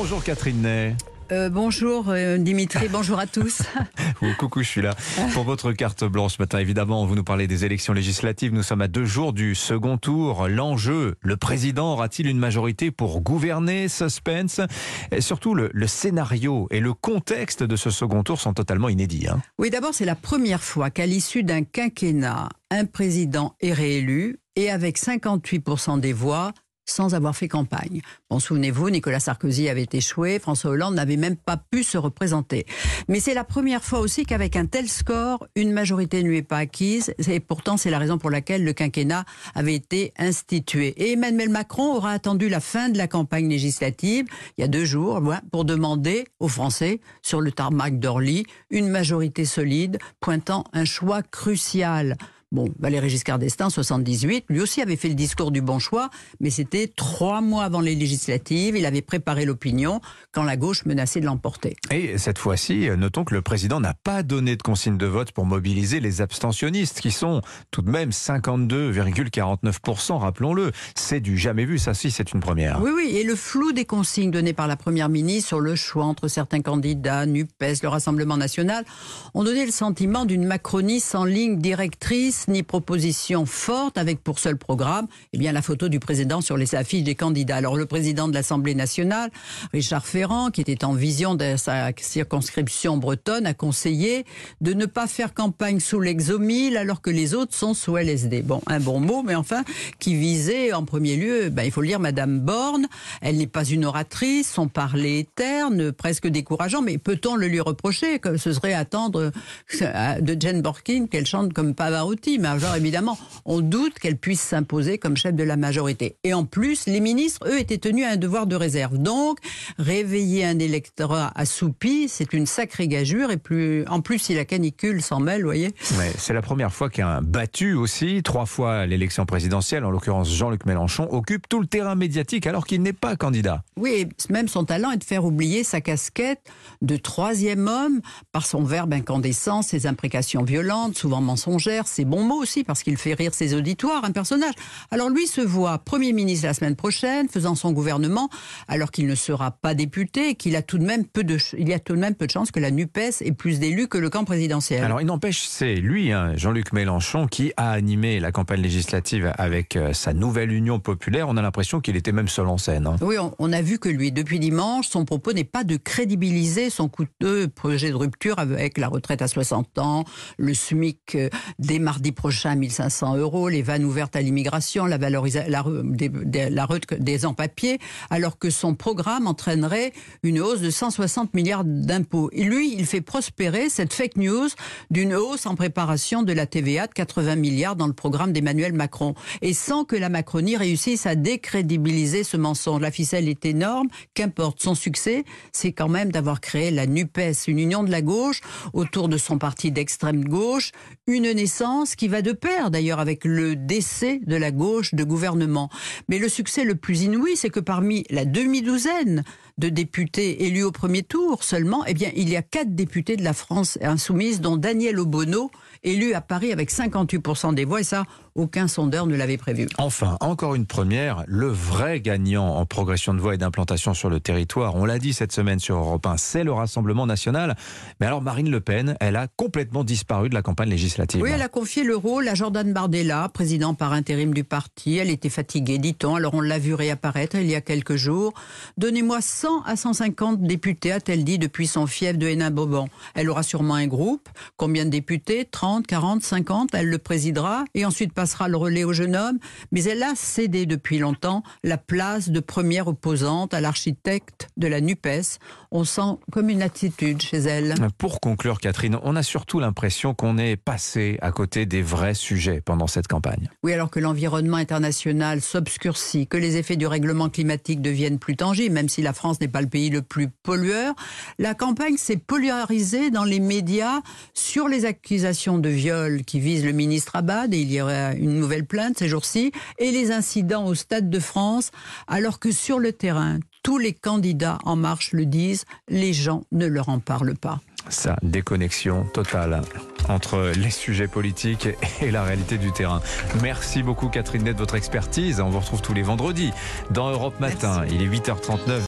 Bonjour Catherine Ney. Euh, bonjour euh, Dimitri, bonjour à tous. Oh, coucou, je suis là pour votre carte blanche ce matin. Évidemment, vous nous parlez des élections législatives. Nous sommes à deux jours du second tour. L'enjeu, le président aura-t-il une majorité pour gouverner Suspense? Et Surtout, le, le, scénario et le contexte de ce second tour sont totalement inédits. Hein. Oui, d'abord, c'est la première fois qu'à l'issue d'un quinquennat, un président est réélu et avec 58% des voix, sans avoir fait campagne. Bon, souvenez-vous, Nicolas Sarkozy avait échoué, François Hollande n'avait même pas pu se représenter. Mais c'est la première fois aussi qu'avec un tel score, une majorité ne lui est pas acquise. Et pourtant, c'est la raison pour laquelle le quinquennat avait été institué. Et Emmanuel Macron aura attendu la fin de la campagne législative, il y a deux jours, pour demander aux Français, sur le tarmac d'Orly, une majorité solide, pointant un choix crucial. Bon, Valéry Giscard d'Estaing, 78, lui aussi avait fait le discours du bon choix, mais c'était trois mois avant les législatives. Il avait préparé l'opinion quand la gauche menaçait de l'emporter. Et cette fois-ci, notons que le président n'a pas donné de consigne de vote pour mobiliser les abstentionnistes, qui sont tout de même 52,49%, rappelons-le. C'est du jamais vu, ça si, c'est une première. Oui, oui, et le flou des consignes données par la Première ministre sur le choix entre certains candidats, NUPES, le Rassemblement national, ont donné le sentiment d'une Macronie sans ligne directrice ni proposition forte avec pour seul programme eh bien, la photo du président sur les affiches des candidats. Alors le président de l'Assemblée nationale, Richard Ferrand, qui était en vision de sa circonscription bretonne, a conseillé de ne pas faire campagne sous l'exomile alors que les autres sont sous LSD. Bon, un bon mot, mais enfin, qui visait en premier lieu, ben, il faut le lire, Madame Borne. Elle n'est pas une oratrice, son parler est terne, presque décourageant, mais peut-on le lui reprocher que ce serait attendre euh, de Jane Borkin qu'elle chante comme Pavarotti? Mais alors évidemment, on doute qu'elle puisse s'imposer comme chef de la majorité. Et en plus, les ministres, eux, étaient tenus à un devoir de réserve. Donc, réveiller un électorat assoupi, c'est une sacrée gageure. Et plus, en plus, si la canicule s'en mêle, vous voyez. c'est la première fois qu'un battu aussi, trois fois l'élection présidentielle, en l'occurrence Jean-Luc Mélenchon, occupe tout le terrain médiatique alors qu'il n'est pas candidat. Oui, même son talent est de faire oublier sa casquette de troisième homme par son verbe incandescent, ses imprécations violentes, souvent mensongères, ses bons mot aussi, parce qu'il fait rire ses auditoires, un personnage. Alors lui se voit Premier ministre la semaine prochaine, faisant son gouvernement, alors qu'il ne sera pas député, qu'il a tout de même peu de, il y a tout de même peu de chances que la NUPES ait plus d'élus que le camp présidentiel. Alors il n'empêche, c'est lui, hein, Jean-Luc Mélenchon, qui a animé la campagne législative avec euh, sa nouvelle union populaire. On a l'impression qu'il était même seul en scène. Hein. Oui, on, on, a vu que lui, depuis dimanche, son propos n'est pas de crédibiliser son coûteux projet de rupture avec la retraite à 60 ans, le SMIC euh, dès mardi prochain 1500 euros, les vannes ouvertes à l'immigration, la valorisation, des, des en-papier, alors que son programme entraînerait une hausse de 160 milliards d'impôts. Lui, il fait prospérer cette fake news d'une hausse en préparation de la TVA de 80 milliards dans le programme d'Emmanuel Macron. Et sans que la Macronie réussisse à décrédibiliser ce mensonge. La ficelle est énorme. Qu'importe son succès, c'est quand même d'avoir créé la NUPES, une union de la gauche autour de son parti d'extrême gauche, une naissance qui va de pair d'ailleurs avec le décès de la gauche de gouvernement. Mais le succès le plus inouï, c'est que parmi la demi-douzaine de députés élus au premier tour seulement, eh bien, il y a quatre députés de la France insoumise, dont Daniel Obono, élu à Paris avec 58% des voix, et ça, aucun sondeur ne l'avait prévu. Enfin, encore une première, le vrai gagnant en progression de voix et d'implantation sur le territoire, on l'a dit cette semaine sur Europe 1, c'est le Rassemblement national. Mais alors Marine Le Pen, elle a complètement disparu de la campagne législative. Oui, elle a confié le rôle à Jordan Bardella, président par intérim du parti. Elle était fatiguée, dit-on, alors on l'a vu réapparaître il y a quelques jours. Donnez-moi 100 à 150 députés, a-t-elle dit depuis son fief de Hénin-Bauban. Elle aura sûrement un groupe. Combien de députés? 30, 40, 50 Elle le présidera et ensuite passera le relais au jeune homme. Mais elle a cédé depuis longtemps la place de première opposante à l'architecte de la NUPES. On sent comme une attitude chez elle. Pour conclure, Catherine, on a surtout l'impression qu'on est passé à côté des vrais sujets pendant cette campagne. Oui, alors que l'environnement international s'obscurcit, que les effets du règlement climatique deviennent plus tangibles, même si la France n'est pas le pays le plus pollueur, la campagne s'est polarisée dans les médias sur les accusations de viol qui visent le ministre Abad, et il y aurait une nouvelle plainte ces jours-ci, et les incidents au Stade de France, alors que sur le terrain, tous les candidats en marche le disent, les gens ne leur en parlent pas. Ça, déconnexion totale entre les sujets politiques et la réalité du terrain. Merci beaucoup Catherine Net de votre expertise. On vous retrouve tous les vendredis dans Europe Matin. Il est 8h39.